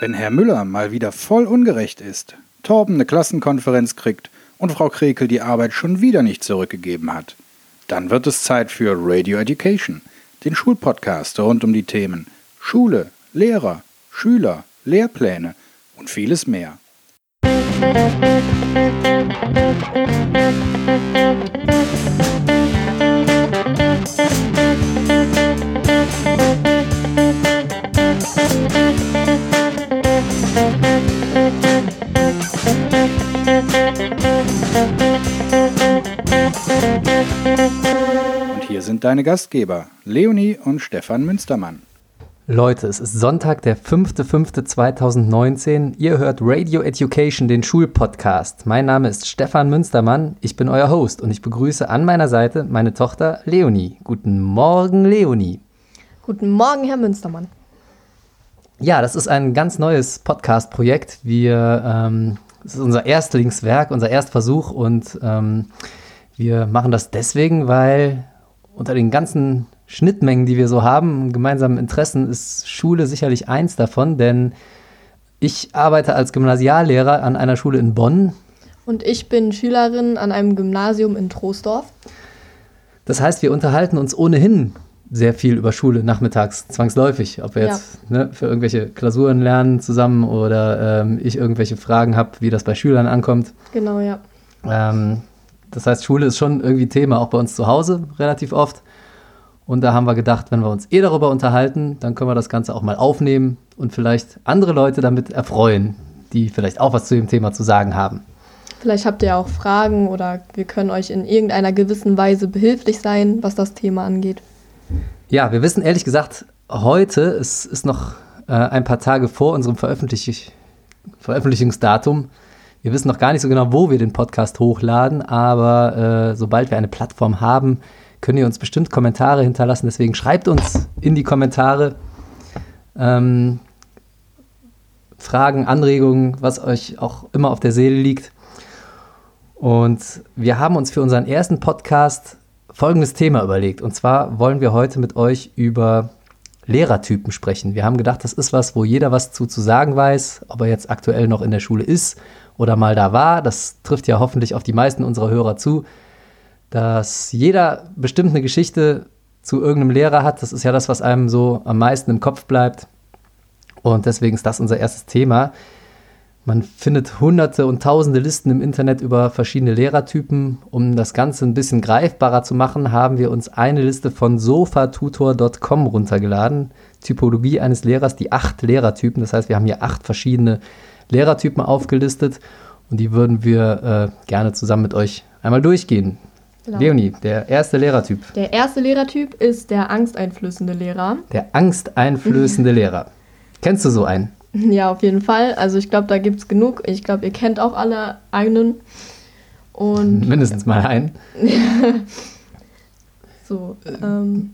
Wenn Herr Müller mal wieder voll ungerecht ist, Torben eine Klassenkonferenz kriegt und Frau Krekel die Arbeit schon wieder nicht zurückgegeben hat, dann wird es Zeit für Radio Education, den Schulpodcast rund um die Themen Schule, Lehrer, Schüler, Lehrpläne und vieles mehr. Und hier sind deine Gastgeber, Leonie und Stefan Münstermann. Leute, es ist Sonntag, der 5.5.2019. Ihr hört Radio Education, den Schulpodcast. Mein Name ist Stefan Münstermann, ich bin euer Host und ich begrüße an meiner Seite meine Tochter Leonie. Guten Morgen, Leonie. Guten Morgen, Herr Münstermann. Ja, das ist ein ganz neues Podcast-Projekt. Wir, ähm, es ist unser Erstlingswerk, unser Erstversuch und ähm, wir machen das deswegen, weil unter den ganzen Schnittmengen, die wir so haben, gemeinsamen Interessen, ist Schule sicherlich eins davon, denn ich arbeite als Gymnasiallehrer an einer Schule in Bonn. Und ich bin Schülerin an einem Gymnasium in Troisdorf. Das heißt, wir unterhalten uns ohnehin sehr viel über Schule nachmittags, zwangsläufig. Ob wir jetzt ja. ne, für irgendwelche Klausuren lernen zusammen oder ähm, ich irgendwelche Fragen habe, wie das bei Schülern ankommt. Genau, ja. Ähm, das heißt, Schule ist schon irgendwie Thema, auch bei uns zu Hause relativ oft. Und da haben wir gedacht, wenn wir uns eh darüber unterhalten, dann können wir das Ganze auch mal aufnehmen und vielleicht andere Leute damit erfreuen, die vielleicht auch was zu dem Thema zu sagen haben. Vielleicht habt ihr auch Fragen oder wir können euch in irgendeiner gewissen Weise behilflich sein, was das Thema angeht. Ja, wir wissen ehrlich gesagt, heute, es ist noch äh, ein paar Tage vor unserem Veröffentlich Veröffentlichungsdatum. Wir wissen noch gar nicht so genau, wo wir den Podcast hochladen, aber äh, sobald wir eine Plattform haben, könnt ihr uns bestimmt Kommentare hinterlassen. Deswegen schreibt uns in die Kommentare ähm, Fragen, Anregungen, was euch auch immer auf der Seele liegt. Und wir haben uns für unseren ersten Podcast folgendes Thema überlegt. Und zwar wollen wir heute mit euch über Lehrertypen sprechen. Wir haben gedacht, das ist was, wo jeder was zu, zu sagen weiß, ob er jetzt aktuell noch in der Schule ist oder mal da war. Das trifft ja hoffentlich auf die meisten unserer Hörer zu dass jeder bestimmt eine Geschichte zu irgendeinem Lehrer hat. Das ist ja das, was einem so am meisten im Kopf bleibt. Und deswegen ist das unser erstes Thema. Man findet hunderte und tausende Listen im Internet über verschiedene Lehrertypen. Um das Ganze ein bisschen greifbarer zu machen, haben wir uns eine Liste von sofatutor.com runtergeladen. Typologie eines Lehrers, die acht Lehrertypen. Das heißt, wir haben hier acht verschiedene Lehrertypen aufgelistet und die würden wir äh, gerne zusammen mit euch einmal durchgehen. Genau. Leonie, der erste Lehrertyp. Der erste Lehrertyp ist der angsteinflößende Lehrer. Der angsteinflößende Lehrer. Kennst du so einen? Ja, auf jeden Fall. Also ich glaube, da gibt es genug. Ich glaube, ihr kennt auch alle einen. Und Mindestens mal einen. so. Ähm,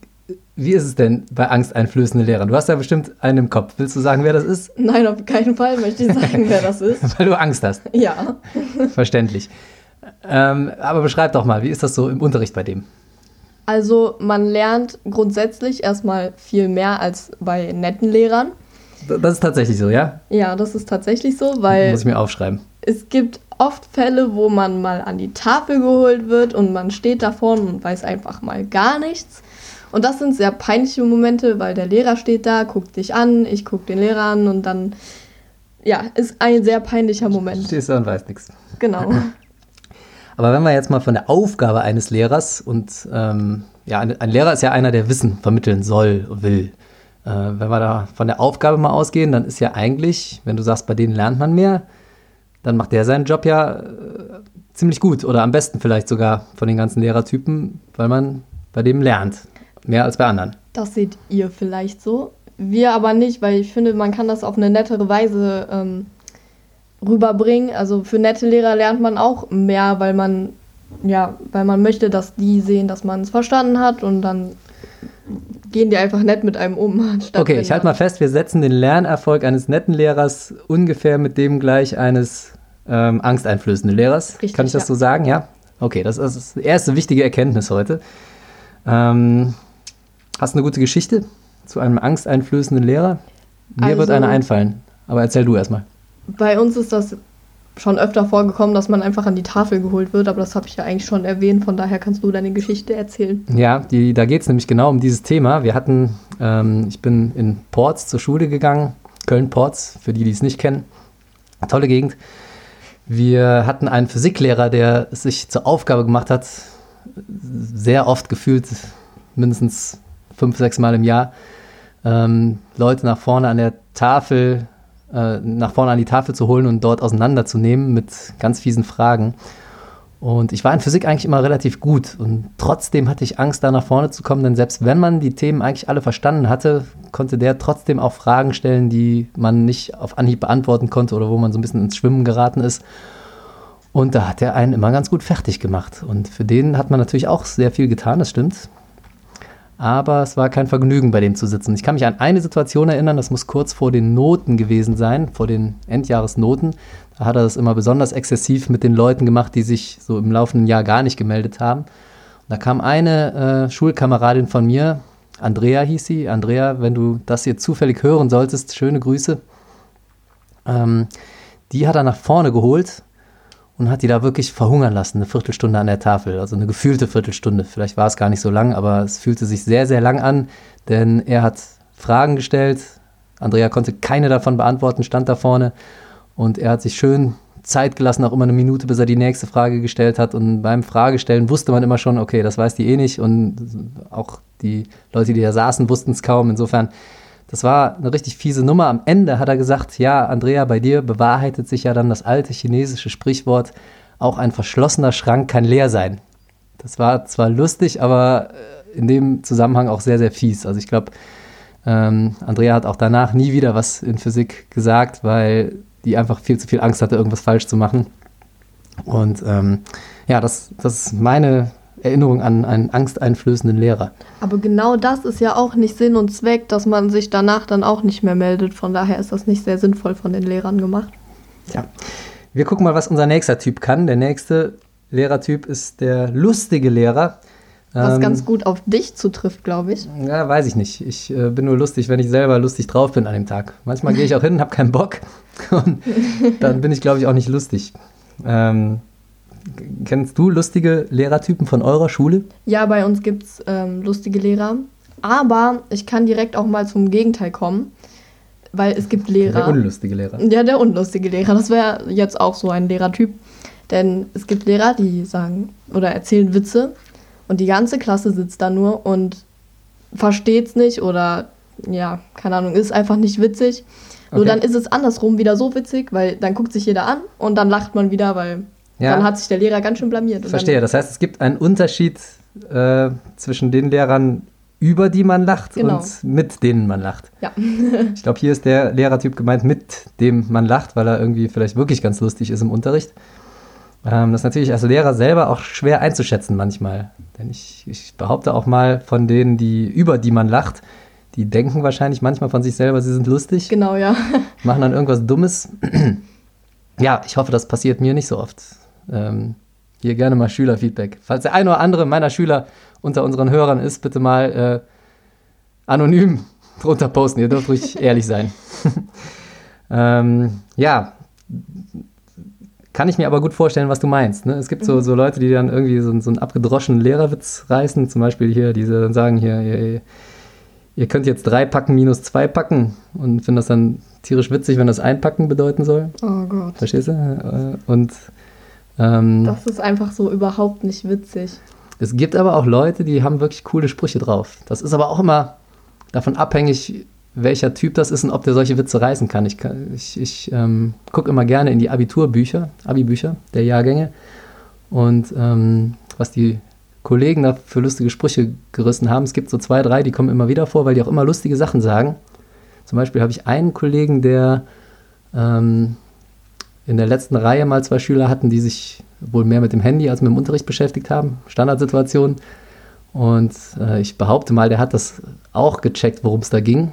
Wie ist es denn bei angsteinflößenden Lehrern? Du hast ja bestimmt einen im Kopf. Willst du sagen, wer das ist? Nein, auf keinen Fall möchte ich sagen, wer das ist. Weil du Angst hast. Ja. Verständlich. Ähm, aber beschreib doch mal, wie ist das so im Unterricht bei dem? Also man lernt grundsätzlich erstmal viel mehr als bei netten Lehrern. Das ist tatsächlich so, ja? Ja, das ist tatsächlich so, weil. Muss ich mir aufschreiben. Es gibt oft Fälle, wo man mal an die Tafel geholt wird und man steht da vorne und weiß einfach mal gar nichts. Und das sind sehr peinliche Momente, weil der Lehrer steht da, guckt dich an, ich gucke den Lehrer an und dann, ja, ist ein sehr peinlicher Moment. Stehst du und weißt nichts. Genau. Aber wenn wir jetzt mal von der Aufgabe eines Lehrers und ähm, ja, ein, ein, Lehrer ist ja einer, der Wissen vermitteln soll, will. Äh, wenn wir da von der Aufgabe mal ausgehen, dann ist ja eigentlich, wenn du sagst, bei denen lernt man mehr, dann macht der seinen Job ja äh, ziemlich gut oder am besten vielleicht sogar von den ganzen Lehrertypen, weil man bei dem lernt. Mehr als bei anderen. Das seht ihr vielleicht so. Wir aber nicht, weil ich finde, man kann das auf eine nettere Weise ähm, rüberbringen. Also für nette Lehrer lernt man auch mehr, weil man ja, weil man möchte, dass die sehen, dass man es verstanden hat und dann gehen die einfach nett mit einem um. Okay, ich halte mal fest, wir setzen den Lernerfolg eines netten Lehrers ungefähr mit dem gleich eines ähm, angsteinflößenden Lehrers. Richtig, Kann ich das ja. so sagen? Ja. Okay, das ist die erste wichtige Erkenntnis heute. Ähm, hast du eine gute Geschichte zu einem angsteinflößenden Lehrer? Mir also, wird eine einfallen. Aber erzähl du erstmal. Bei uns ist das schon öfter vorgekommen, dass man einfach an die Tafel geholt wird, aber das habe ich ja eigentlich schon erwähnt, von daher kannst du deine Geschichte erzählen. Ja, die, da geht es nämlich genau um dieses Thema. Wir hatten, ähm, ich bin in Ports zur Schule gegangen, Köln-Ports, für die, die es nicht kennen. Tolle Gegend. Wir hatten einen Physiklehrer, der es sich zur Aufgabe gemacht hat, sehr oft gefühlt, mindestens fünf, sechs Mal im Jahr, ähm, Leute nach vorne an der Tafel, äh, nach vorne an die Tafel zu holen und dort auseinanderzunehmen mit ganz fiesen Fragen. Und ich war in Physik eigentlich immer relativ gut und trotzdem hatte ich Angst, da nach vorne zu kommen, denn selbst wenn man die Themen eigentlich alle verstanden hatte, konnte der trotzdem auch Fragen stellen, die man nicht auf Anhieb beantworten konnte oder wo man so ein bisschen ins Schwimmen geraten ist. Und da hat er einen immer ganz gut fertig gemacht. Und für den hat man natürlich auch sehr viel getan, das stimmt. Aber es war kein Vergnügen, bei dem zu sitzen. Ich kann mich an eine Situation erinnern, das muss kurz vor den Noten gewesen sein, vor den Endjahresnoten. Da hat er das immer besonders exzessiv mit den Leuten gemacht, die sich so im laufenden Jahr gar nicht gemeldet haben. Und da kam eine äh, Schulkameradin von mir, Andrea hieß sie. Andrea, wenn du das hier zufällig hören solltest, schöne Grüße. Ähm, die hat er nach vorne geholt und hat die da wirklich verhungern lassen, eine Viertelstunde an der Tafel, also eine gefühlte Viertelstunde. Vielleicht war es gar nicht so lang, aber es fühlte sich sehr, sehr lang an, denn er hat Fragen gestellt. Andrea konnte keine davon beantworten, stand da vorne und er hat sich schön Zeit gelassen, auch immer eine Minute, bis er die nächste Frage gestellt hat. Und beim Fragestellen wusste man immer schon, okay, das weiß die eh nicht. Und auch die Leute, die da saßen, wussten es kaum. Insofern, das war eine richtig fiese Nummer. Am Ende hat er gesagt, ja, Andrea, bei dir bewahrheitet sich ja dann das alte chinesische Sprichwort, auch ein verschlossener Schrank kann leer sein. Das war zwar lustig, aber äh, in dem Zusammenhang auch sehr, sehr fies. Also ich glaube, ähm, Andrea hat auch danach nie wieder was in Physik gesagt, weil die einfach viel zu viel Angst hatte, irgendwas falsch zu machen. Und ähm, ja, das, das ist meine Erinnerung an einen angsteinflößenden Lehrer. Aber genau das ist ja auch nicht Sinn und Zweck, dass man sich danach dann auch nicht mehr meldet. Von daher ist das nicht sehr sinnvoll von den Lehrern gemacht. Ja. Wir gucken mal, was unser nächster Typ kann. Der nächste Lehrertyp ist der lustige Lehrer. Was ähm, ganz gut auf dich zutrifft, glaube ich. Ja, weiß ich nicht. Ich äh, bin nur lustig, wenn ich selber lustig drauf bin an dem Tag. Manchmal gehe ich auch hin und habe keinen Bock. Und dann bin ich, glaube ich, auch nicht lustig. Ähm, kennst du lustige Lehrertypen von eurer Schule? Ja, bei uns gibt es ähm, lustige Lehrer. Aber ich kann direkt auch mal zum Gegenteil kommen. Weil es gibt Lehrer. Der unlustige Lehrer. Ja, der unlustige Lehrer. Das wäre jetzt auch so ein Lehrertyp. Denn es gibt Lehrer, die sagen oder erzählen Witze und die ganze Klasse sitzt da nur und versteht es nicht oder ja, keine Ahnung, ist einfach nicht witzig. Nur okay. dann ist es andersrum wieder so witzig, weil dann guckt sich jeder an und dann lacht man wieder, weil ja. dann hat sich der Lehrer ganz schön blamiert. Verstehe, das heißt, es gibt einen Unterschied äh, zwischen den Lehrern, über die man lacht genau. und mit denen man lacht. Ja. ich glaube, hier ist der Lehrertyp gemeint, mit dem man lacht, weil er irgendwie vielleicht wirklich ganz lustig ist im Unterricht. Ähm, das ist natürlich als Lehrer selber auch schwer einzuschätzen manchmal. Denn ich, ich behaupte auch mal von denen, die über die man lacht, die denken wahrscheinlich manchmal von sich selber, sie sind lustig. Genau, ja. Machen dann irgendwas Dummes. ja, ich hoffe, das passiert mir nicht so oft. Ähm, hier gerne mal Schülerfeedback. Falls der eine oder andere meiner Schüler unter unseren Hörern ist, bitte mal äh, anonym drunter posten. Ihr dürft ruhig ehrlich sein. ähm, ja, kann ich mir aber gut vorstellen, was du meinst. Ne? Es gibt so, mhm. so Leute, die dann irgendwie so, so einen abgedroschenen Lehrerwitz reißen. Zum Beispiel hier, diese dann sagen hier, ihr, ihr könnt jetzt drei packen minus zwei packen und finden das dann tierisch witzig, wenn das einpacken bedeuten soll. Oh Gott. Verstehst du? Äh, und ähm, das ist einfach so überhaupt nicht witzig. Es gibt aber auch Leute, die haben wirklich coole Sprüche drauf. Das ist aber auch immer davon abhängig, welcher Typ das ist und ob der solche Witze reißen kann. Ich, ich, ich ähm, gucke immer gerne in die Abiturbücher, Abi-Bücher der Jahrgänge und ähm, was die Kollegen da für lustige Sprüche gerissen haben. Es gibt so zwei, drei, die kommen immer wieder vor, weil die auch immer lustige Sachen sagen. Zum Beispiel habe ich einen Kollegen, der ähm, in der letzten Reihe mal zwei Schüler hatten, die sich wohl mehr mit dem Handy als mit dem Unterricht beschäftigt haben. Standardsituation. Und äh, ich behaupte mal, der hat das auch gecheckt, worum es da ging.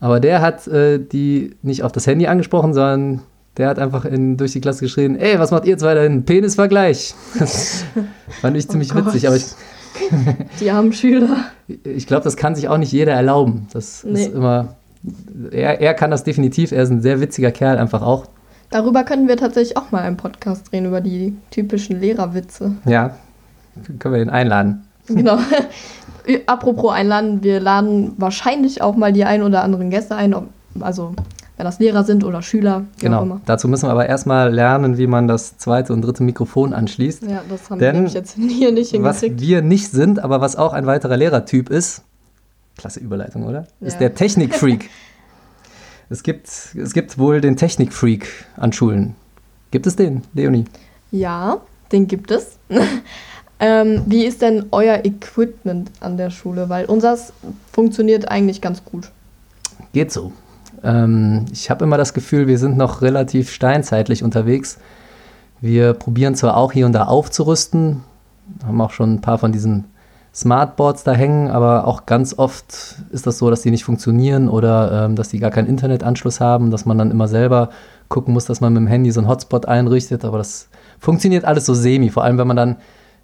Aber der hat äh, die nicht auf das Handy angesprochen, sondern der hat einfach in, durch die Klasse geschrien, ey, was macht ihr zwei da hin? Penisvergleich. Das fand ich oh ziemlich Gott. witzig, aber ich, Die armen Schüler. Ich glaube, das kann sich auch nicht jeder erlauben. Das nee. ist immer er, er kann das definitiv. Er ist ein sehr witziger Kerl, einfach auch. Darüber könnten wir tatsächlich auch mal einen Podcast drehen, über die typischen Lehrerwitze. Ja, können wir ihn einladen. Genau. Apropos einladen, wir laden wahrscheinlich auch mal die ein oder anderen Gäste ein, also wenn das Lehrer sind oder Schüler. Genau. immer. Dazu müssen wir aber erstmal lernen, wie man das zweite und dritte Mikrofon anschließt. Ja, das haben Denn wir nämlich jetzt hier nicht Was hingekriegt. wir nicht sind, aber was auch ein weiterer Lehrertyp ist, klasse Überleitung, oder? Ist Ja. der Technikfreak. es, gibt, es gibt wohl den Technikfreak an Schulen. Gibt es den, Leonie? Ja, den gibt es. ähm, wie ist denn euer Equipment an der Schule? Weil unseres funktioniert eigentlich ganz gut. Geht so. Ähm, ich habe immer das Gefühl, wir sind noch relativ steinzeitlich unterwegs. Wir probieren zwar auch hier und da aufzurüsten, haben auch schon ein paar von diesen Smartboards da hängen, aber auch ganz oft ist das so, dass die nicht funktionieren oder ähm, dass die gar keinen Internetanschluss haben, dass man dann immer selber gucken muss, dass man mit dem Handy so einen Hotspot einrichtet, aber das funktioniert alles so semi, vor allem wenn man dann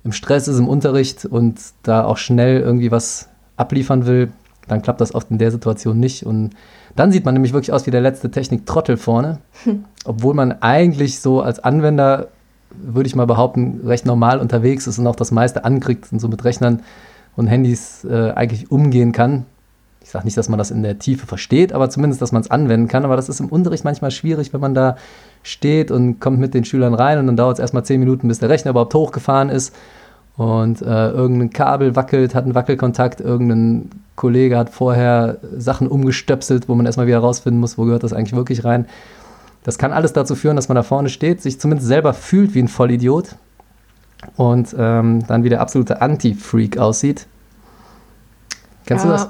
im Stress ist im Unterricht und da auch schnell irgendwie was abliefern will, dann klappt das oft in der Situation nicht. Und dann sieht man nämlich wirklich aus wie der letzte Technik-Trottel vorne, obwohl man eigentlich so als Anwender würde ich mal behaupten, recht normal unterwegs ist und auch das meiste ankriegt und so mit Rechnern und Handys äh, eigentlich umgehen kann. Ich sage nicht, dass man das in der Tiefe versteht, aber zumindest, dass man es anwenden kann. Aber das ist im Unterricht manchmal schwierig, wenn man da steht und kommt mit den Schülern rein und dann dauert es erstmal zehn Minuten, bis der Rechner überhaupt hochgefahren ist und äh, irgendein Kabel wackelt, hat einen Wackelkontakt, irgendein Kollege hat vorher Sachen umgestöpselt, wo man erstmal wieder rausfinden muss, wo gehört das eigentlich wirklich rein. Das kann alles dazu führen, dass man da vorne steht, sich zumindest selber fühlt wie ein Vollidiot und ähm, dann wie der absolute Anti-Freak aussieht. Kennst ja, du das?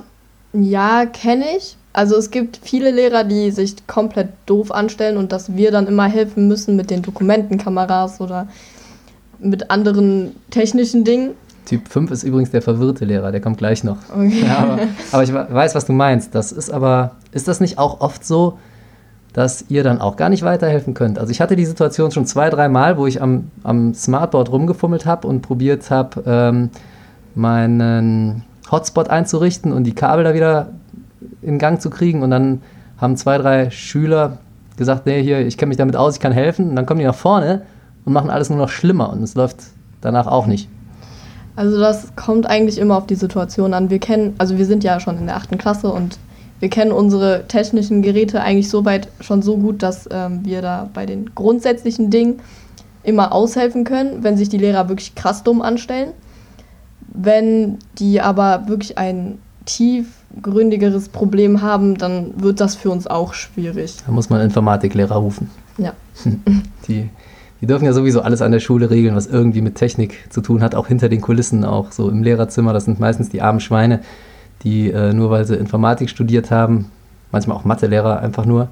Ja, kenne ich. Also es gibt viele Lehrer, die sich komplett doof anstellen und dass wir dann immer helfen müssen mit den Dokumentenkameras oder mit anderen technischen Dingen. Typ 5 ist übrigens der verwirrte Lehrer, der kommt gleich noch. Okay. Ja, aber, aber ich we- weiß, was du meinst. Das ist aber, ist das nicht auch oft so, dass ihr dann auch gar nicht weiterhelfen könnt? Also ich hatte die Situation schon zwei, drei Mal, wo ich am, am Smartboard rumgefummelt habe und probiert habe, ähm, meinen Hotspot einzurichten und die Kabel da wieder in Gang zu kriegen. Und dann haben zwei, drei Schüler gesagt, nee, hier, ich kenne mich damit aus, ich kann helfen. Und dann kommen die nach vorne und machen alles nur noch schlimmer und es läuft danach auch nicht. Also das kommt eigentlich immer auf die Situation an. Wir kennen, also wir sind ja schon in der achten Klasse und wir kennen unsere technischen Geräte eigentlich soweit schon so gut, dass ähm, wir da bei den grundsätzlichen Dingen immer aushelfen können, wenn sich die Lehrer wirklich krass dumm anstellen. Wenn die aber wirklich ein tiefgründigeres Problem haben, dann wird das für uns auch schwierig. Da muss man Informatiklehrer rufen. Ja. Die, die dürfen ja sowieso alles an der Schule regeln, was irgendwie mit Technik zu tun hat, auch hinter den Kulissen, auch so im Lehrerzimmer. Das sind meistens die armen Schweine, die äh, nur weil sie Informatik studiert haben, manchmal auch Mathelehrer einfach nur,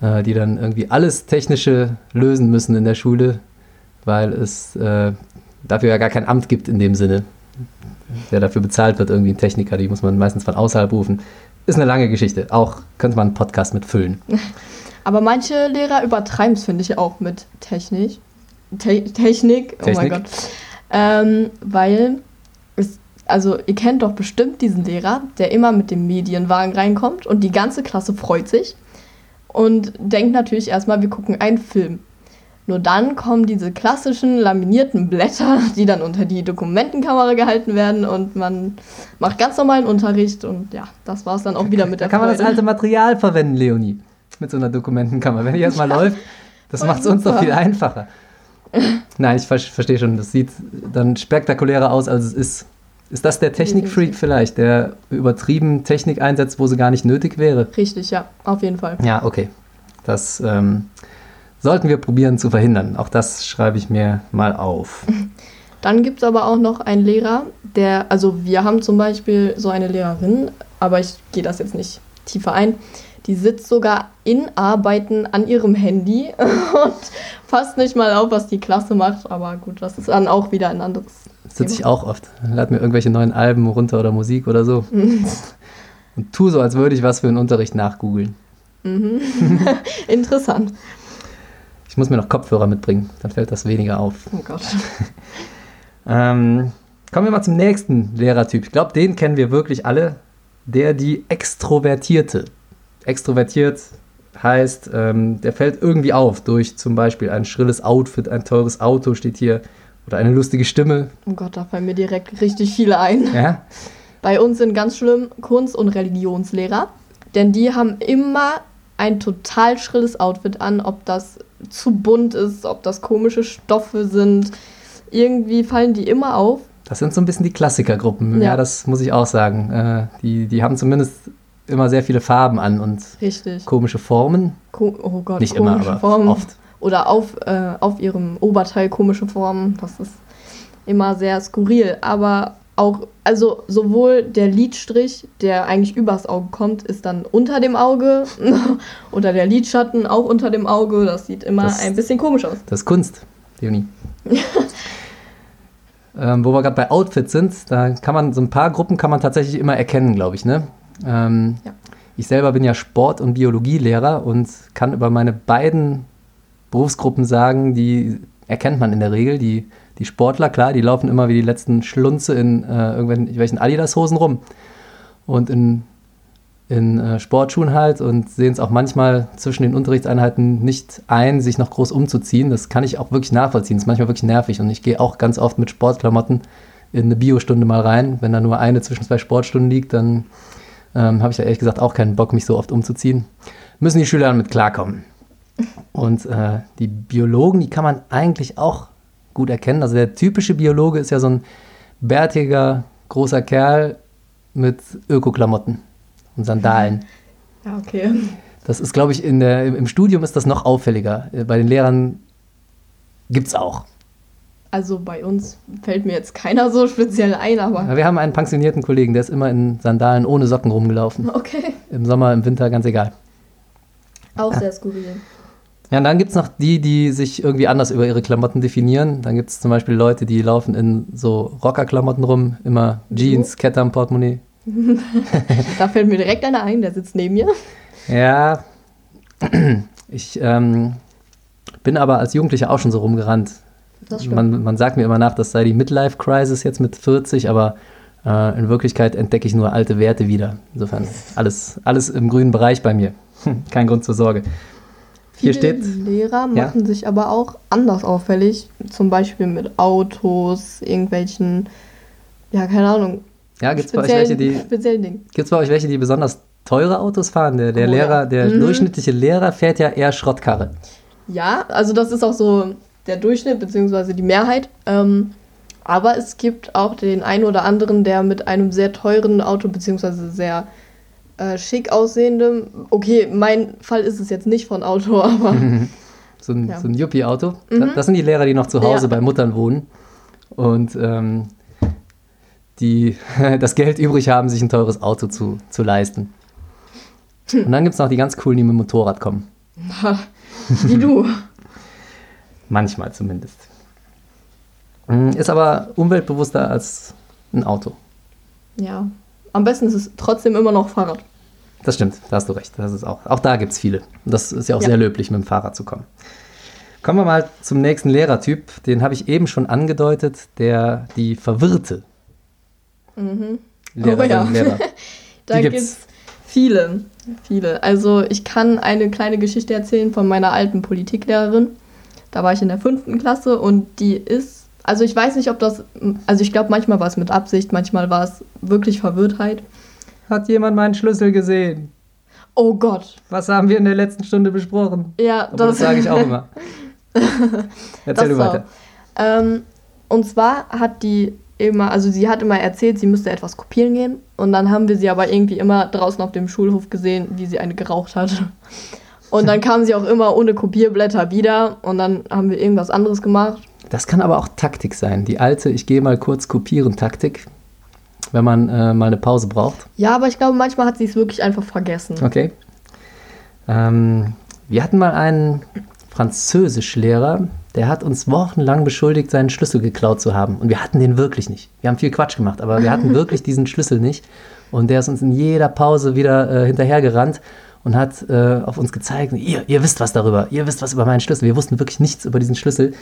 äh, die dann irgendwie alles Technische lösen müssen in der Schule, weil es äh, dafür ja gar kein Amt gibt in dem Sinne. Wer dafür bezahlt wird, irgendwie ein Techniker, die muss man meistens von außerhalb rufen. Ist eine lange Geschichte. Auch könnte man einen Podcast mit füllen. Aber manche Lehrer übertreiben es, finde ich, auch mit Technik. Te Technik, oh mein Technik? Gott. Ähm, weil, also ihr kennt doch bestimmt diesen Lehrer, der immer mit dem Medienwagen reinkommt und die ganze Klasse freut sich und denkt natürlich erstmal, wir gucken einen Film. Nur dann kommen diese klassischen laminierten Blätter, die dann unter die Dokumentenkamera gehalten werden und man macht ganz normalen Unterricht und ja, das war es dann auch wieder mit Da der kann man das Freude. alte Material verwenden, Leonie. Mit so einer Dokumentenkamera. Wenn die erstmal läuft, das macht es uns doch viel einfacher. Nein, ich ver verstehe schon. Das sieht dann spektakulärer aus, als es ist. Ist das der Technikfreak vielleicht, der übertrieben Technik einsetzt, wo sie gar nicht nötig wäre? Richtig, ja, auf jeden Fall. Ja, okay. Das ähm, sollten wir probieren zu verhindern. Auch das schreibe ich mir mal auf. Dann gibt es aber auch noch einen Lehrer, der, also wir haben zum Beispiel so eine Lehrerin, aber ich gehe das jetzt nicht tiefer ein, die sitzt sogar in Arbeiten an ihrem Handy und fasst nicht mal auf, was die Klasse macht, aber gut, das ist dann auch wieder ein anderes. Das sitze ich auch oft. Lade mir irgendwelche neuen Alben runter oder Musik oder so. Und tu so, als würde ich was für einen Unterricht nachgoogeln. Interessant. Ich muss mir noch Kopfhörer mitbringen, dann fällt das weniger auf. Oh Gott. Ähm, kommen wir mal zum nächsten Lehrertyp. Ich glaube, den kennen wir wirklich alle. Der die Extrovertierte. extrovertiert heißt, ähm, der fällt irgendwie auf durch zum Beispiel ein schrilles Outfit, ein teures Auto steht hier oder eine lustige Stimme. Oh Gott, da fallen mir direkt richtig viele ein. Ja, Bei uns sind ganz schlimm Kunst- und Religionslehrer, denn die haben immer ein total schrilles Outfit an, ob das zu bunt ist, ob das komische Stoffe sind. Irgendwie fallen die immer auf. das sind so ein bisschen die Klassikergruppen. Ja, Ja. das muss ich auch sagen. Äh, die, die haben zumindest immer sehr viele Farben an und Richtig. komische Formen. Ko oh Gott, Nicht immer, aber Formen. oft. Oder auf, äh, auf ihrem Oberteil komische Formen. Das ist immer sehr skurril. Aber auch, also sowohl der Lidstrich, der eigentlich übers Auge kommt, ist dann unter dem Auge. Oder der Lidschatten auch unter dem Auge. Das sieht immer Das- ein bisschen komisch aus. Das ist Kunst, Leonie. ähm, wo wir gerade bei Outfits sind, da kann man so ein paar Gruppen kann man tatsächlich immer erkennen, glaube ich. Ne? Ähm, Ja. Ich selber bin ja Sport- und Biologielehrer und kann über meine beiden Berufsgruppen sagen, die erkennt man in der Regel. Die, die Sportler, klar, die laufen immer wie die letzten Schlunze in äh, irgendwelchen Adidas-Hosen rum. Und in, in äh, Sportschuhen halt und sehen es auch manchmal zwischen den Unterrichtseinheiten nicht ein, sich noch groß umzuziehen. Das kann ich auch wirklich nachvollziehen. Das ist manchmal wirklich nervig. Und ich gehe auch ganz oft mit Sportklamotten in eine Biostunde mal rein. Wenn da nur eine zwischen zwei Sportstunden liegt, dann ähm, habe ich ja ehrlich gesagt auch keinen Bock, mich so oft umzuziehen. Müssen die Schüler damit klarkommen. Und äh, die Biologen, die kann man eigentlich auch gut erkennen. Also der typische Biologe ist ja so ein bärtiger, großer Kerl mit Ökoklamotten und Sandalen. Ja, okay. Das ist, glaube ich, in der, im Studium ist das noch auffälliger. Äh, Bei den Lehrern gibt es auch. Also bei uns fällt mir jetzt keiner so speziell ein, aber Aber Wir haben einen pensionierten Kollegen, der ist immer in Sandalen ohne Socken rumgelaufen. okay. Im Sommer, im Winter, ganz egal. Auch sehr skurril. Ja, und dann gibt es noch die, die sich irgendwie anders über ihre Klamotten definieren. Dann gibt es zum Beispiel Leute, die laufen in so Rockerklamotten rum, immer Jeans, Kette am Portemonnaie. Da fällt mir direkt einer ein, der sitzt neben mir. Ja, ich ähm, bin aber als Jugendlicher auch schon so rumgerannt. Man, man sagt mir immer nach, das sei die Midlife-Crisis jetzt mit 40, aber äh, in Wirklichkeit entdecke ich nur alte Werte wieder. Insofern alles, alles im grünen Bereich bei mir. Kein Grund zur Sorge. Hier steht, Lehrer Ja. machen sich aber auch anders auffällig. Zum Beispiel mit Autos, irgendwelchen, ja, keine Ahnung. ja, gibt es bei euch welche, die Speziellen Dingen. Gibt's bei euch welche, die besonders teure Autos fahren? Der, der Oh, Lehrer, ja. der Mhm. durchschnittliche Lehrer fährt ja eher Schrottkarre. Ja, also das ist auch so der Durchschnitt, beziehungsweise die Mehrheit. Ähm, aber es gibt auch den einen oder anderen, der mit einem sehr teuren Auto, beziehungsweise sehr äh, schick aussehendem, okay, mein Fall ist es jetzt nicht von Auto, aber So ein, Ja. so ein Yuppie-Auto. Das, das sind die Lehrer, die noch zu Hause Ja. bei Muttern wohnen und ähm, die das Geld übrig haben, sich ein teures Auto zu, zu leisten. Und dann gibt es noch die ganz coolen, die mit dem Motorrad kommen. wie du. Manchmal zumindest. Mm, Ist aber umweltbewusster als ein Auto. Ja. Am besten ist es trotzdem immer noch Fahrrad. Das stimmt, da hast du recht. Das ist auch, auch da gibt es viele. Und das ist ja auch Ja. sehr löblich, mit dem Fahrrad zu kommen. Kommen wir mal zum nächsten Lehrertyp. Den habe ich eben schon angedeutet, der die Verwirrte. Mhm. Lehrerin, Oh ja. Lehrer. Da gibt es viele, viele. Also ich kann eine kleine Geschichte erzählen von meiner alten Politiklehrerin. Da war ich in der fünften Klasse und die ist, also ich weiß nicht, ob das, also ich glaube, manchmal war es mit Absicht, manchmal war es wirklich Verwirrtheit. Hat jemand meinen Schlüssel gesehen? Oh Gott. Was haben wir in der letzten Stunde besprochen? Ja, Aber das, sage ich auch immer. Erzähl du Das weiter. Ähm, und zwar hat die immer, also sie hat immer erzählt, sie müsste etwas kopieren gehen. Und dann haben wir sie aber irgendwie immer draußen auf dem Schulhof gesehen, wie sie eine geraucht hat. Und dann kam sie auch immer ohne Kopierblätter wieder und dann haben wir irgendwas anderes gemacht. Das kann aber auch Taktik sein. Die alte, ich gehe mal kurz kopieren Taktik, wenn man äh, mal eine Pause braucht. Ja, aber ich glaube, manchmal hat sie es wirklich einfach vergessen. Okay. Ähm, wir hatten mal einen Französischlehrer, der hat uns wochenlang beschuldigt, seinen Schlüssel geklaut zu haben. Und wir hatten den wirklich nicht. Wir haben viel Quatsch gemacht, aber wir hatten wirklich diesen Schlüssel nicht. Und der ist uns in jeder Pause wieder äh, hinterhergerannt und hat äh, auf uns gezeigt, ihr, ihr wisst was darüber, ihr wisst was über meinen Schlüssel. Wir wussten wirklich nichts über diesen Schlüssel.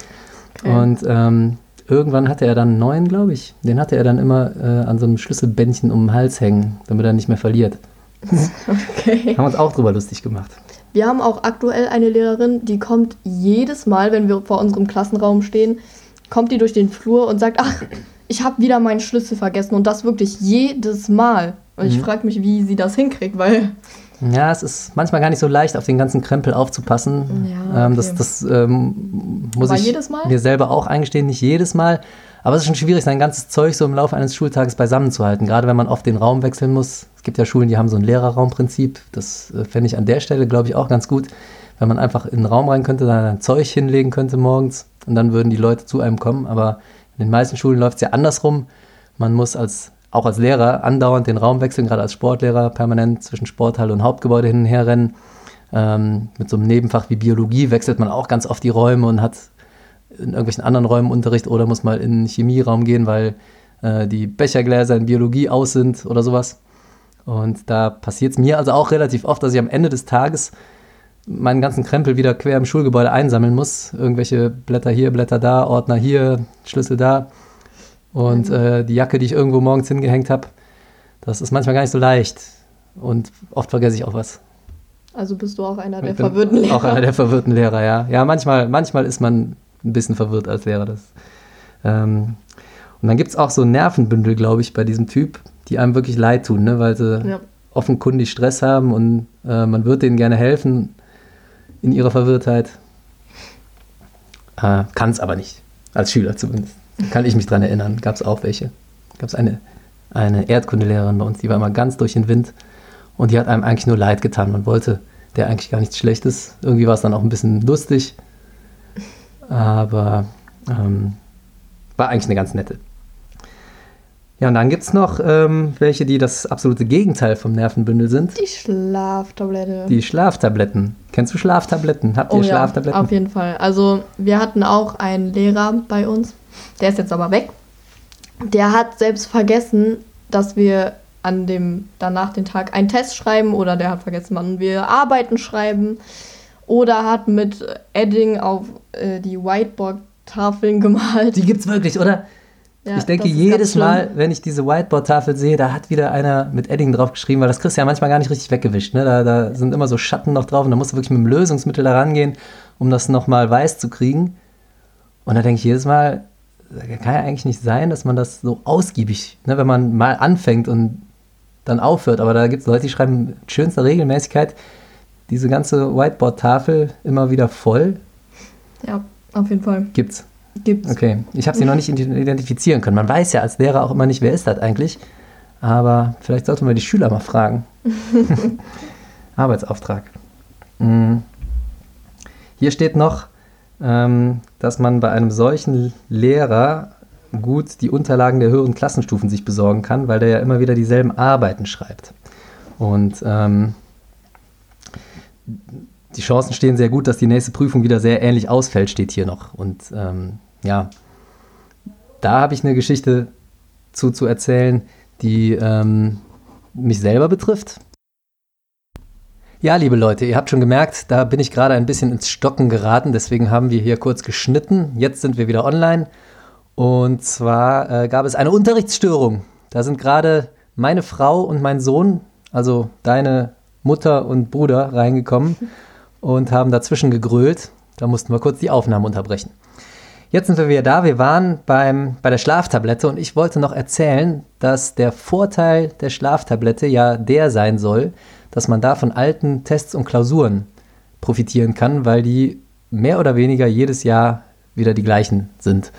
Okay. Und ähm, irgendwann hatte er dann einen neuen, glaube ich. Den hatte er dann immer äh, an so einem Schlüsselbändchen um den Hals hängen, damit er nicht mehr verliert. Okay. Haben uns auch drüber lustig gemacht. Wir haben auch aktuell eine Lehrerin, die kommt jedes Mal, wenn wir vor unserem Klassenraum stehen, kommt die durch den Flur und sagt, ach, ich habe wieder meinen Schlüssel vergessen und das wirklich jedes Mal. Und ich Mhm. frage mich, wie sie das hinkriegt, weil Ja, es ist manchmal gar nicht so leicht, auf den ganzen Krempel aufzupassen. Ja, ähm, das okay. das ähm, muss Aber ich jedes Mal? mir selber auch eingestehen, nicht jedes Mal. Aber es ist schon schwierig, sein ganzes Zeug so im Laufe eines Schultages beisammen zu halten. Gerade wenn man oft den Raum wechseln muss. Es gibt ja Schulen, die haben so ein Lehrerraumprinzip. Das äh, fände ich an der Stelle, glaube ich, auch ganz gut. Wenn man einfach in den Raum rein könnte, dann ein Zeug hinlegen könnte morgens und dann würden die Leute zu einem kommen. Aber in den meisten Schulen läuft es ja andersrum. Man muss als, auch als Lehrer andauernd den Raum wechseln, gerade als Sportlehrer permanent zwischen Sporthalle und Hauptgebäude hin und her rennen. Ähm, mit so einem Nebenfach wie Biologie wechselt man auch ganz oft die Räume und hat in irgendwelchen anderen Räumen Unterricht oder muss mal in den Chemieraum gehen, weil äh, die Bechergläser in Biologie aus sind oder sowas. Und da passiert es mir also auch relativ oft, dass ich am Ende des Tages meinen ganzen Krempel wieder quer im Schulgebäude einsammeln muss. Irgendwelche Blätter hier, Blätter da, Ordner hier, Schlüssel da. Und äh, die Jacke, die ich irgendwo morgens hingehängt habe, das ist manchmal gar nicht so leicht. Und oft vergesse ich auch was. also bist du auch einer der verwirrten Lehrer. Auch einer der verwirrten Lehrer, ja. Ja, manchmal, manchmal ist man ein bisschen verwirrt als Lehrer. Das, ähm, und dann gibt es auch so Nervenbündel, glaube ich, bei diesem Typ, die einem wirklich leid tun, ne? weil sie Ja. offenkundig Stress haben und äh, man wird denen gerne helfen in ihrer Verwirrtheit. Äh, Kann es aber nicht, als Schüler zumindest. Kann ich mich dran erinnern, gab es auch welche. Gab es eine, eine Erdkundelehrerin bei uns, die war immer ganz durch den Wind und die hat einem eigentlich nur leid getan. Man wollte der eigentlich gar nichts Schlechtes. Irgendwie war es dann auch ein bisschen lustig, aber ähm, war eigentlich eine ganz nette. Ja, und dann gibt es noch ähm, welche, die das absolute Gegenteil vom Nervenbündel sind. Die Schlaftablette. Die Schlaftabletten. Kennst du Schlaftabletten? Habt ihr oh ja, Schlaftabletten? auf jeden Fall. Also wir hatten auch einen Lehrer bei uns, der ist jetzt aber weg. Der hat selbst vergessen, dass wir an dem danach den Tag einen Test schreiben oder der hat vergessen, wann wir Arbeiten schreiben oder hat mit Edding auf äh, die Whiteboard-Tafeln gemalt. Die gibt's wirklich, oder? Ja, ich denke jedes. Mal, wenn ich diese Whiteboard-Tafel sehe, da hat wieder einer mit Edding drauf geschrieben, weil das kriegst du ja manchmal gar nicht richtig weggewischt. Ne? Da, da sind immer so Schatten noch drauf und da musst du wirklich mit dem Lösungsmittel da rangehen, um das nochmal weiß zu kriegen. Und da denke ich jedes Mal, kann ja eigentlich nicht sein, dass man das so ausgiebig, ne, wenn man mal anfängt und dann aufhört. Aber da gibt es Leute, die schreiben mit schönster Regelmäßigkeit diese ganze Whiteboard-Tafel immer wieder voll. Ja, auf jeden Fall. Gibt's. Gibt's. Okay, ich habe sie noch nicht identifizieren können. Man weiß ja als Lehrer auch immer nicht, wer ist das eigentlich. Aber vielleicht sollten wir die Schüler mal fragen. Arbeitsauftrag. Mm. Hier steht noch, ähm, dass man bei einem solchen Lehrer gut die Unterlagen der höheren Klassenstufen sich besorgen kann, weil der ja immer wieder dieselben Arbeiten schreibt. Und ähm, die Chancen stehen sehr gut, dass die nächste Prüfung wieder sehr ähnlich ausfällt, steht hier noch. Und ähm, ja, da habe ich eine Geschichte zu, zu erzählen, die ähm, mich selber betrifft. Ja, liebe Leute, ihr habt schon gemerkt, da bin ich gerade ein bisschen ins Stocken geraten, deswegen haben wir hier kurz geschnitten. Jetzt sind wir wieder online. Und zwar äh, gab es eine Unterrichtsstörung. Da sind gerade meine Frau und mein Sohn, also deine Mutter und Bruder, reingekommen und haben dazwischen gegrölt. Da mussten wir kurz die Aufnahme unterbrechen. Jetzt sind wir wieder da. Wir waren beim, bei der Schlaftablette und ich wollte noch erzählen, dass der Vorteil der Schlaftablette ja der sein soll, dass man da von alten Tests und Klausuren profitieren kann, weil die mehr oder weniger jedes Jahr wieder die gleichen sind.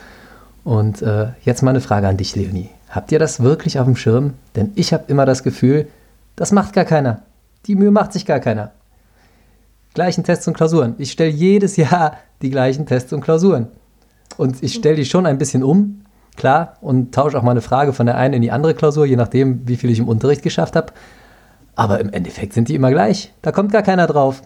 Und äh, jetzt mal eine Frage an dich, Leonie. Habt ihr das wirklich auf dem Schirm? Denn ich habe immer das Gefühl, das macht gar keiner. Die Mühe macht sich gar keiner. Gleichen Tests und Klausuren. Ich stelle jedes Jahr die gleichen Tests und Klausuren. Und ich stelle die schon ein bisschen um, klar, und tausche auch mal eine Frage von der einen in die andere Klausur, je nachdem, wie viel ich im Unterricht geschafft habe. Aber im Endeffekt sind die immer gleich. Da kommt gar keiner drauf.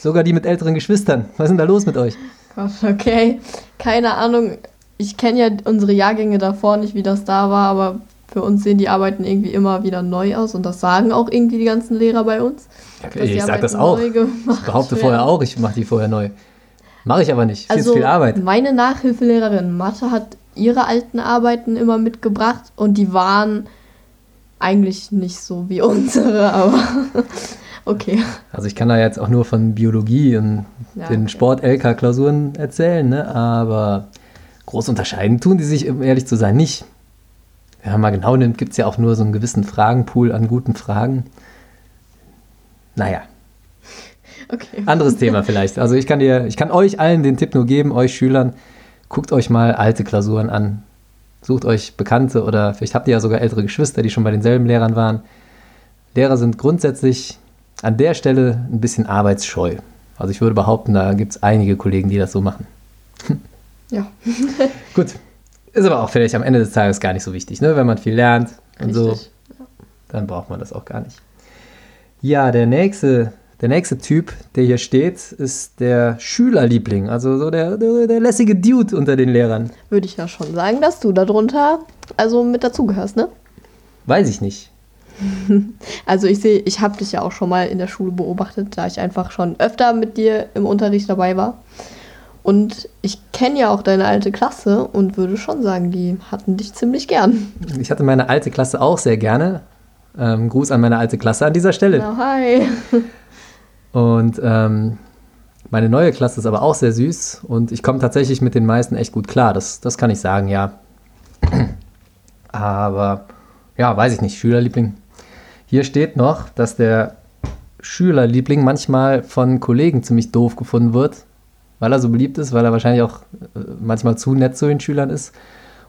Sogar die mit älteren Geschwistern. Was ist denn da los mit euch? Gott, okay. Keine Ahnung. Ich kenne ja unsere Jahrgänge davor nicht, wie das da war, aber für uns sehen die Arbeiten irgendwie immer wieder neu aus und das sagen auch irgendwie die ganzen Lehrer bei uns. die ich sage das auch. Ich behaupte werden. vorher auch, ich mache die vorher neu. Mache ich aber nicht. Viel Also zu viel Arbeit. meine Nachhilfelehrerin Mathe hat ihre alten Arbeiten immer mitgebracht und die waren eigentlich nicht so wie unsere, aber okay. Also ich kann da jetzt auch nur von Biologie und Ja, den okay. Sport-LK-Klausuren erzählen, ne? aber groß unterscheiden tun die sich, um ehrlich zu sein, nicht. Wenn man mal genau nimmt, gibt es ja auch nur so einen gewissen Fragenpool an guten Fragen. Naja, Okay. anderes Thema vielleicht. Also ich kann dir, ich kann euch allen den Tipp nur geben, euch Schülern, guckt euch mal alte Klausuren an. Sucht euch Bekannte oder vielleicht habt ihr ja sogar ältere Geschwister, die schon bei denselben Lehrern waren. Lehrer sind grundsätzlich an der Stelle ein bisschen arbeitsscheu. Also ich würde behaupten, da gibt es einige Kollegen, die das so machen. Ja, Gut. Ist aber auch vielleicht am Ende des Tages gar nicht so wichtig, ne? Wenn man viel lernt und so, richtig. dann braucht man das auch gar nicht. Ja, der nächste, der nächste Typ, der hier steht, ist der Schülerliebling, also so der, der, der lässige Dude unter den Lehrern. Würde ich ja schon sagen, dass du darunter also mit dazugehörst, ne? Weiß ich nicht. Also ich sehe, ich habe dich ja auch schon mal in der Schule beobachtet, da ich einfach schon öfter mit dir im Unterricht dabei war. Und ich kenne ja auch deine alte Klasse und würde schon sagen, die hatten dich ziemlich gern. Ich hatte meine alte Klasse auch sehr gerne. Ähm, Gruß an meine alte Klasse an dieser Stelle. Na, hi. Und ähm, meine neue Klasse ist aber auch sehr süß und ich komme tatsächlich mit den meisten echt gut klar. Das, das kann ich sagen, ja. Aber ja, weiß ich nicht, Schülerliebling. Hier steht noch, dass der Schülerliebling manchmal von Kollegen ziemlich doof gefunden wird, weil er so beliebt ist, weil er wahrscheinlich auch äh, manchmal zu nett zu den Schülern ist.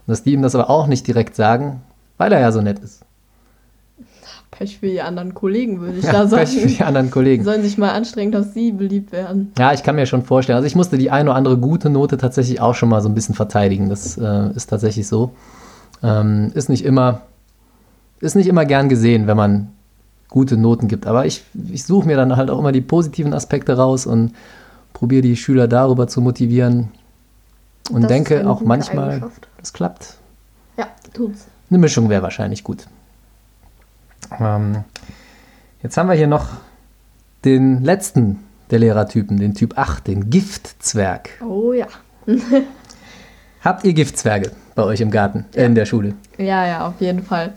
Und dass die ihm das aber auch nicht direkt sagen, weil er ja so nett ist. Pech für die anderen Kollegen, würde ich Ja, da sagen. Pech für die anderen Kollegen. sollen sich mal anstrengen, dass sie beliebt werden. Ja, ich kann mir schon vorstellen. Also ich musste die eine oder andere gute Note tatsächlich auch schon mal so ein bisschen verteidigen. Das äh, ist tatsächlich so. Ähm, ist nicht immer, ist nicht immer gern gesehen, wenn man gute Noten gibt. Aber ich, ich suche mir dann halt auch immer die positiven Aspekte raus und probiere die Schüler darüber zu motivieren. Und Das denke auch manchmal, das klappt. Ja, tut's. Eine Mischung wäre wahrscheinlich gut. Ähm, jetzt haben wir hier noch den letzten der Lehrertypen, den Typ 8, den Giftzwerg. Oh ja. Habt ihr Giftzwerge bei euch im Garten, äh, in der Schule? Ja, ja, auf jeden Fall.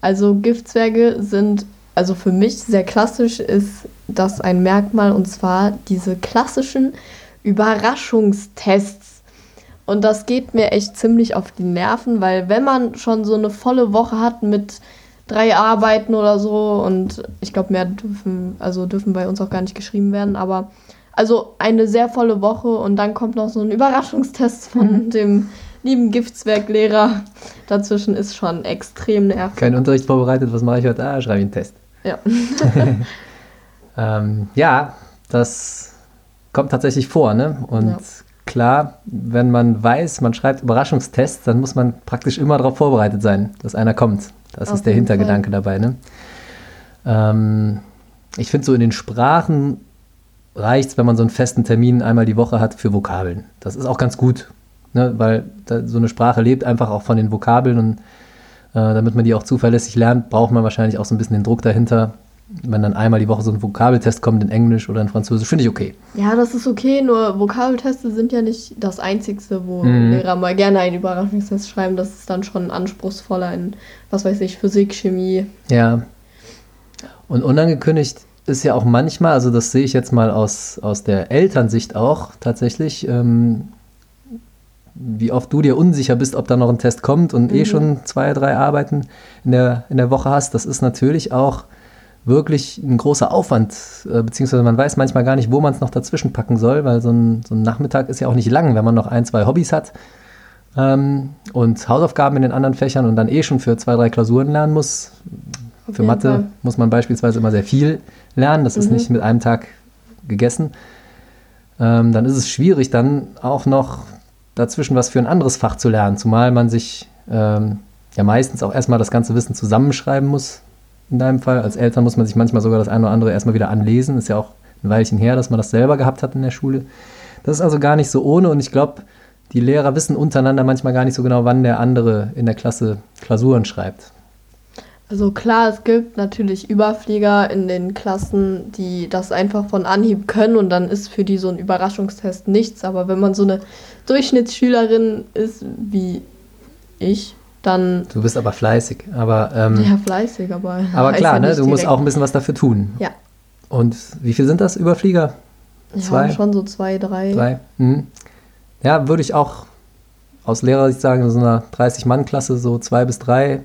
Also Giftzwerge sind, also für mich sehr klassisch ist das ein Merkmal und zwar diese klassischen Überraschungstests. Und das geht mir echt ziemlich auf die Nerven, weil wenn man schon so eine volle Woche hat mit drei Arbeiten oder so und ich glaube mehr dürfen, also dürfen bei uns auch gar nicht geschrieben werden, aber also eine sehr volle Woche und dann kommt noch so ein Überraschungstest von dem lieben Giftzwerglehrer dazwischen ist schon extrem nervig. Kein Unterricht vorbereitet, was mache ich heute? Ah, schreibe ich einen Test. Ja. Ähm, ja, das kommt tatsächlich vor, ne? Und Ja. klar, wenn man weiß, man schreibt Überraschungstests, dann muss man praktisch immer darauf vorbereitet sein, dass einer kommt. Das Auf ist der Hintergedanke dabei, ne? Ähm, ich finde so in den Sprachen reicht es, wenn man so einen festen Termin einmal die Woche hat für Vokabeln. Das ist auch ganz gut, ne? weil da, so eine Sprache lebt einfach auch von den Vokabeln und äh, damit man die auch zuverlässig lernt, braucht man wahrscheinlich auch so ein bisschen den Druck dahinter. Wenn dann einmal die Woche so ein Vokabeltest kommt in Englisch oder in Französisch, finde ich okay. ja, das ist okay, nur Vokabelteste sind ja nicht das Einzigste, wo Mhm. Lehrer mal gerne einen Überraschungstest schreiben. Das ist dann schon anspruchsvoller in, was weiß ich, Physik, Chemie. Ja. Und unangekündigt ist ja auch manchmal, also das sehe ich jetzt mal aus, aus der Elternsicht auch tatsächlich, ähm, wie oft du dir unsicher bist, ob da noch ein Test kommt und eh schon zwei, drei Arbeiten in der, in der Woche hast. Das ist natürlich auch wirklich ein großer Aufwand, äh, beziehungsweise man weiß manchmal gar nicht, wo man es noch dazwischen packen soll, weil so ein, so ein Nachmittag ist ja auch nicht lang, wenn man noch ein, zwei Hobbys hat ähm, und Hausaufgaben in den anderen Fächern und dann eh schon für zwei, drei Klausuren lernen muss. Auf Für Mathe Fall. muss man beispielsweise immer sehr viel lernen. Das ist Mhm. nicht mit einem Tag gegessen. Ähm, dann ist es schwierig, dann auch noch dazwischen was für ein anderes Fach zu lernen. Zumal man sich ähm, ja meistens auch erstmal das ganze Wissen zusammenschreiben muss. In deinem Fall. Als Eltern muss man sich manchmal sogar das eine oder andere erstmal wieder anlesen. Ist ja auch ein Weilchen her, dass man das selber gehabt hat in der Schule. Das ist also gar nicht so ohne und ich glaube, die Lehrer wissen untereinander manchmal gar nicht so genau, wann der andere in der Klasse Klausuren schreibt. Also klar, es gibt natürlich Überflieger in den Klassen, die das einfach von Anhieb können und dann ist für die so ein Überraschungstest nichts. Aber wenn man so eine Durchschnittsschülerin ist wie ich, dann. Du bist aber fleißig, aber. Ähm, ja, fleißig, aber. aber klar, ja ne, du musst direkt- auch ein bisschen was dafür tun. Ja. Und wie viel sind das Überflieger? Zwei? Ja, schon so zwei, drei. Drei? Mhm. Ja, würde ich auch aus Lehrersicht sagen, in so einer 30-Mann-Klasse so zwei bis drei,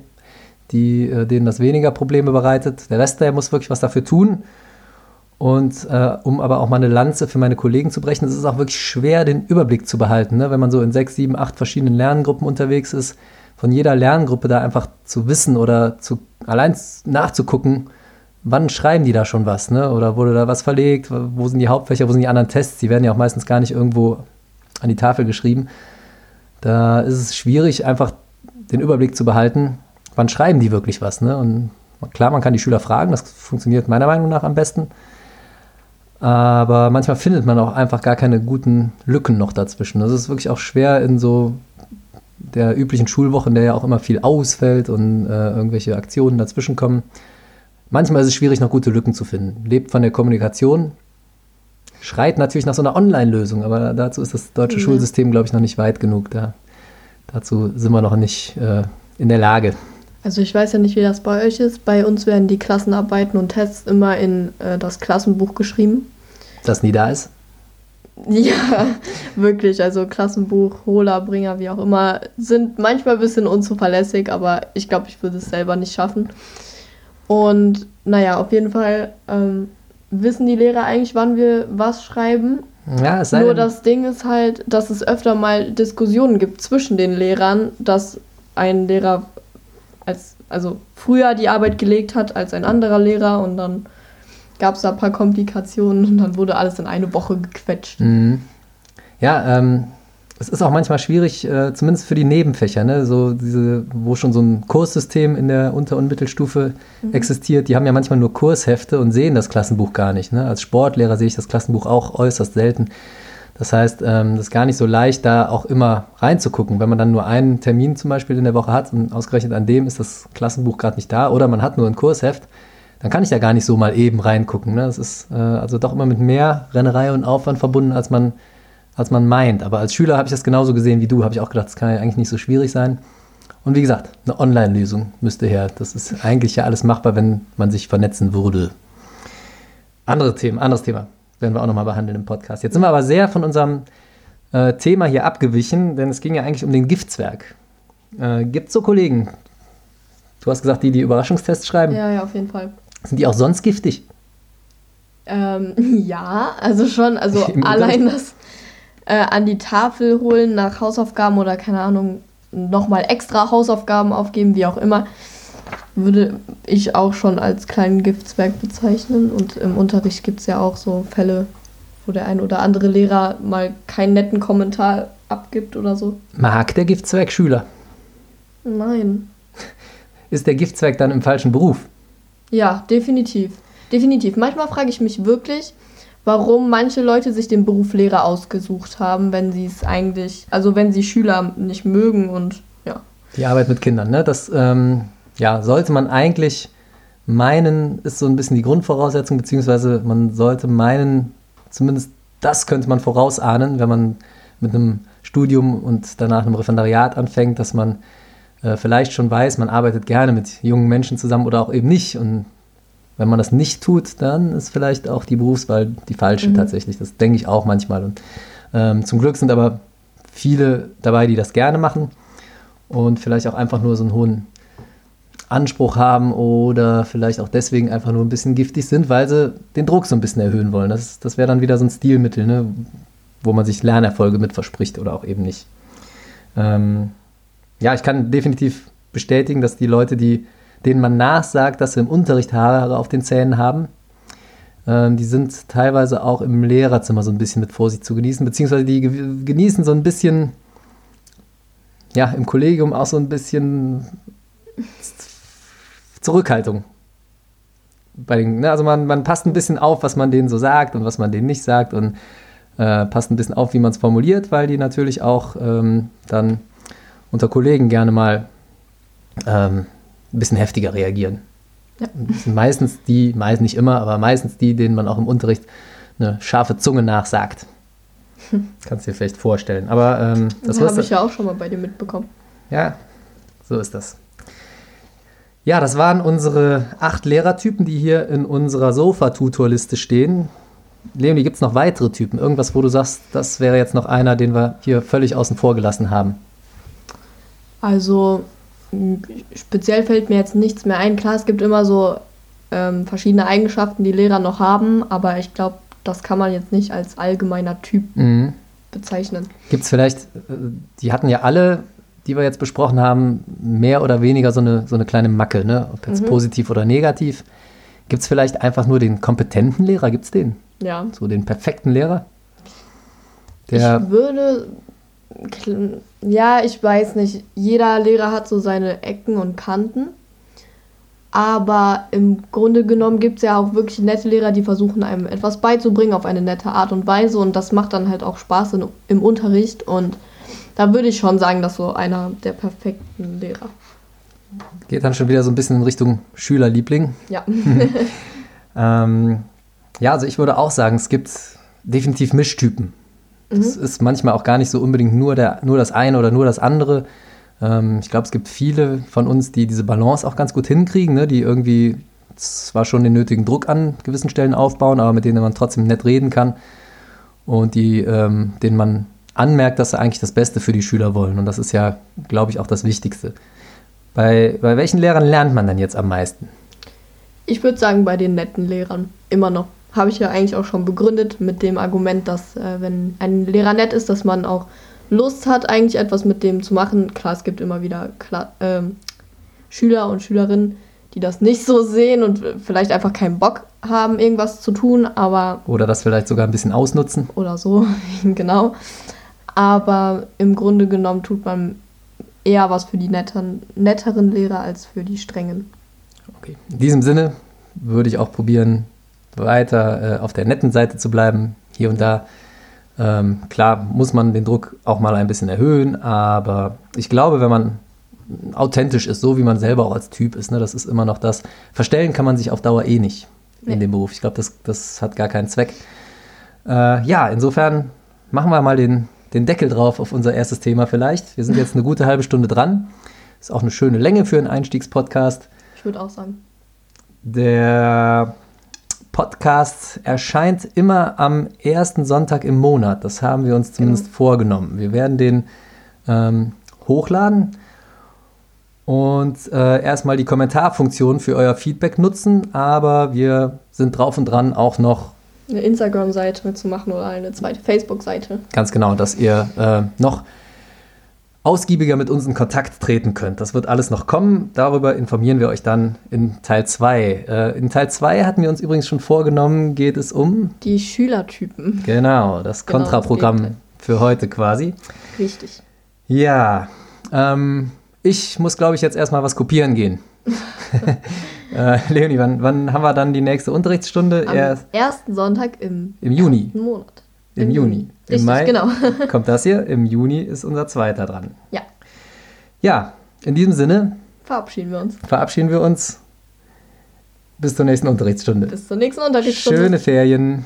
die, äh, denen das weniger Probleme bereitet. Der Rest, der muss wirklich was dafür tun. Und äh, um aber auch mal eine Lanze für meine Kollegen zu brechen, es ist auch wirklich schwer, den Überblick zu behalten. Ne? Wenn man so in sechs, sieben, acht verschiedenen Lerngruppen unterwegs ist, von jeder Lerngruppe da einfach zu wissen oder zu, allein nachzugucken, wann schreiben die da schon was, ne? Oder wurde da was verlegt? Wo sind die Hauptfächer? Wo sind die anderen Tests? Die werden ja auch meistens gar nicht irgendwo an die Tafel geschrieben. Da ist es schwierig, einfach den Überblick zu behalten, wann schreiben die wirklich was, ne? Und klar, man kann die Schüler fragen, das funktioniert meiner Meinung nach am besten. Aber manchmal findet man auch einfach gar keine guten Lücken noch dazwischen. Das ist wirklich auch schwer in so der üblichen Schulwoche, in der ja auch immer viel ausfällt und äh, irgendwelche Aktionen dazwischen kommen. Manchmal ist es schwierig, noch gute Lücken zu finden. Lebt von der Kommunikation, schreit natürlich nach so einer Online-Lösung, aber dazu ist das deutsche Ja. Schulsystem, glaube ich, noch nicht weit genug. Da, dazu sind wir noch nicht äh, in der Lage. Also ich weiß ja nicht, wie das bei euch ist. Bei uns werden die Klassenarbeiten und Tests immer in äh, das Klassenbuch geschrieben. Das nie da ist. Ja, wirklich. Also Klassenbuch, Holer, Bringer, wie auch immer, sind manchmal ein bisschen unzuverlässig, aber ich glaube, ich würde es selber nicht schaffen. Und naja, auf jeden Fall ähm, wissen die Lehrer eigentlich, wann wir was schreiben. Ja, es sei Nur denn, das Ding ist halt, dass es öfter mal Diskussionen gibt zwischen den Lehrern, dass ein Lehrer als also früher die Arbeit gelegt hat als ein anderer Lehrer und dann gab es da ein paar Komplikationen und dann wurde alles in eine Woche gequetscht. Mhm. Ja, ähm, es ist auch manchmal schwierig, äh, zumindest für die Nebenfächer, ne? so diese, wo schon so ein Kurssystem in der Unter- und Mittelstufe existiert, die haben ja manchmal nur Kurshefte und sehen das Klassenbuch gar nicht. Ne? Als Sportlehrer sehe ich das Klassenbuch auch äußerst selten. Das heißt, ähm, das ist gar nicht so leicht, da auch immer reinzugucken. Wenn man dann nur einen Termin zum Beispiel in der Woche hat und ausgerechnet an dem ist das Klassenbuch gerade nicht da oder man hat nur ein Kursheft, dann kann ich da gar nicht so mal eben reingucken. Ne? Das ist äh, also doch immer mit mehr Rennerei und Aufwand verbunden, als man, als man meint. Aber als Schüler habe ich das genauso gesehen wie du, habe ich auch gedacht, das kann ja eigentlich nicht so schwierig sein. Und wie gesagt, eine Online-Lösung müsste her. Das ist eigentlich ja alles machbar, wenn man sich vernetzen würde. Andere Themen, anderes Thema werden wir auch nochmal behandeln im Podcast. Jetzt sind wir aber sehr von unserem äh, Thema hier abgewichen, denn es ging ja eigentlich um den Giftzwerg. Äh, Gibt es so Kollegen? Du hast gesagt, die, die Überraschungstests schreiben. Ja, ja, auf jeden Fall. Sind die auch sonst giftig? Ähm, ja, also schon, also Im allein das äh, an die Tafel holen nach Hausaufgaben oder keine Ahnung, nochmal extra Hausaufgaben aufgeben, wie auch immer, würde ich auch schon als kleinen Giftzwerg bezeichnen. Und im Unterricht gibt es ja auch so Fälle, wo der ein oder andere Lehrer mal keinen netten Kommentar abgibt oder so. Mag der Giftzwerg Schüler? Nein. Ist der Giftzwerg dann im falschen Beruf? Ja, definitiv. Definitiv. Manchmal frage ich mich wirklich, warum manche Leute sich den Beruf Lehrer ausgesucht haben, wenn sie es eigentlich, also wenn sie Schüler nicht mögen und ja. Die Arbeit mit Kindern, ne? Das ähm, ja, sollte man eigentlich meinen, ist so ein bisschen die Grundvoraussetzung, beziehungsweise man sollte meinen, zumindest das könnte man vorausahnen, wenn man mit einem Studium und danach einem Referendariat anfängt, dass man äh, vielleicht schon weiß, man arbeitet gerne mit jungen Menschen zusammen oder auch eben nicht. Und wenn man das nicht tut, dann ist vielleicht auch die Berufswahl die falsche Mhm. tatsächlich. Das denke ich auch manchmal. Und ähm, zum Glück sind aber viele dabei, die das gerne machen und vielleicht auch einfach nur so einen hohen Anspruch haben oder vielleicht auch deswegen einfach nur ein bisschen giftig sind, weil sie den Druck so ein bisschen erhöhen wollen. Das, das wäre dann wieder so ein Stilmittel, ne? wo man sich Lernerfolge mit verspricht oder auch eben nicht. Ähm, ja, ich kann definitiv bestätigen, dass die Leute, die, denen man nachsagt, dass sie im Unterricht Haare auf den Zähnen haben, ähm, die sind teilweise auch im Lehrerzimmer so ein bisschen mit Vorsicht zu genießen, beziehungsweise die ge- genießen so ein bisschen, ja, im Kollegium auch so ein bisschen Zurückhaltung. Den, ne, also man, man passt ein bisschen auf, was man denen so sagt und was man denen nicht sagt und äh, passt ein bisschen auf, wie man es formuliert, weil die natürlich auch ähm, dann unter Kollegen gerne mal ähm, ein bisschen heftiger reagieren. Ja. Das sind meistens die, meist nicht immer, aber meistens die, denen man auch im Unterricht eine scharfe Zunge nachsagt. Kannst du dir vielleicht vorstellen. Aber ähm, das Das habe ich ja auch schon mal bei dir mitbekommen. ja, so ist das. Ja, das waren unsere acht Lehrertypen, die hier in unserer Sofa-Tutor-Liste stehen. Leonie, gibt es noch weitere Typen? Irgendwas, wo du sagst, das wäre jetzt noch einer, den wir hier völlig außen vor gelassen haben? Also speziell fällt mir jetzt nichts mehr ein. Klar, es gibt immer so ähm, verschiedene Eigenschaften, die Lehrer noch haben, aber ich glaube, das kann man jetzt nicht als allgemeiner Typ Mhm. bezeichnen. Gibt es vielleicht, äh, die hatten ja alle, die wir jetzt besprochen haben, mehr oder weniger so eine, so eine kleine Macke, ne? ob jetzt positiv oder negativ. Gibt es vielleicht einfach nur den kompetenten Lehrer? Gibt es den? Ja. So den perfekten Lehrer? Der, ich würde. Ja, ich weiß nicht. Jeder Lehrer hat so seine Ecken und Kanten. Aber im Grunde genommen gibt es ja auch wirklich nette Lehrer, die versuchen einem etwas beizubringen auf eine nette Art und Weise. Und das macht dann halt auch Spaß in, im Unterricht. Und da würde ich schon sagen, dass so einer der perfekten Lehrer. geht dann schon wieder so ein bisschen in Richtung Schülerliebling. Ja. Ähm, ja, also ich würde auch sagen, es gibt definitiv Mischtypen. Das ist manchmal auch gar nicht so unbedingt nur, der, nur das eine oder nur das andere. Ähm, ich glaube, es gibt viele von uns, die diese Balance auch ganz gut hinkriegen, ne? die irgendwie zwar schon den nötigen Druck an gewissen Stellen aufbauen, aber mit denen man trotzdem nett reden kann und die, ähm, denen man anmerkt, dass sie eigentlich das Beste für die Schüler wollen. Und das ist ja, glaube ich, auch das Wichtigste. Bei, bei welchen Lehrern lernt man denn jetzt am meisten? Ich würde sagen, bei den netten Lehrern. Immer noch. Habe ich ja eigentlich auch schon begründet mit dem Argument, dass äh, wenn ein Lehrer nett ist, dass man auch Lust hat, eigentlich etwas mit dem zu machen. Klar, es gibt immer wieder Kla ähm, Schüler und Schülerinnen, die das nicht so sehen und vielleicht einfach keinen Bock haben, irgendwas zu tun, aber Oder das vielleicht sogar ein bisschen ausnutzen? oder so, genau. Aber im Grunde genommen tut man eher was für die netteren, netteren Lehrer als für die strengen. Okay. In diesem Sinne würde ich auch probieren, weiter äh, auf der netten Seite zu bleiben. Hier und da. Ähm, klar muss man den Druck auch mal ein bisschen erhöhen, aber ich glaube, wenn man authentisch ist, so wie man selber auch als Typ ist, ne, das ist immer noch das. Verstellen kann man sich auf Dauer eh nicht in Nee. dem Beruf. Ich glaube, das, das hat gar keinen Zweck. Äh, ja, insofern machen wir mal den, den Deckel drauf auf unser erstes Thema vielleicht. Wir sind jetzt eine gute halbe Stunde dran. Ist auch eine schöne Länge für einen Einstiegspodcast. Ich würde auch sagen. Der Podcast erscheint immer am ersten Sonntag im Monat. Das haben wir uns zumindest vorgenommen. Wir werden den ähm, hochladen und äh, erstmal die Kommentarfunktion für euer Feedback nutzen, aber wir sind drauf und dran auch noch eine Instagram-Seite zu machen oder eine zweite Facebook-Seite. ganz genau, dass ihr äh, noch ausgiebiger mit uns in Kontakt treten könnt. Das wird alles noch kommen. Darüber informieren wir euch dann in Teil 2. Äh, in Teil 2 hatten wir uns übrigens schon vorgenommen, geht es um, Die Schülertypen. genau, das Genau, das Kontraprogramm Gegenteil. für heute quasi. Richtig. Ja, ähm, ich muss, glaube ich, jetzt erstmal was kopieren gehen. äh, Leonie, wann, wann haben wir dann die nächste Unterrichtsstunde? Am Erst ersten Sonntag im im Juni. Monat. Im Juni. Im Richtig, Mai genau. kommt das hier. Im Juni ist unser zweiter dran. Ja, Ja, in diesem Sinne verabschieden wir uns. verabschieden wir uns. Bis zur nächsten Unterrichtsstunde. Bis zur nächsten Unterrichtsstunde. Schöne Ferien.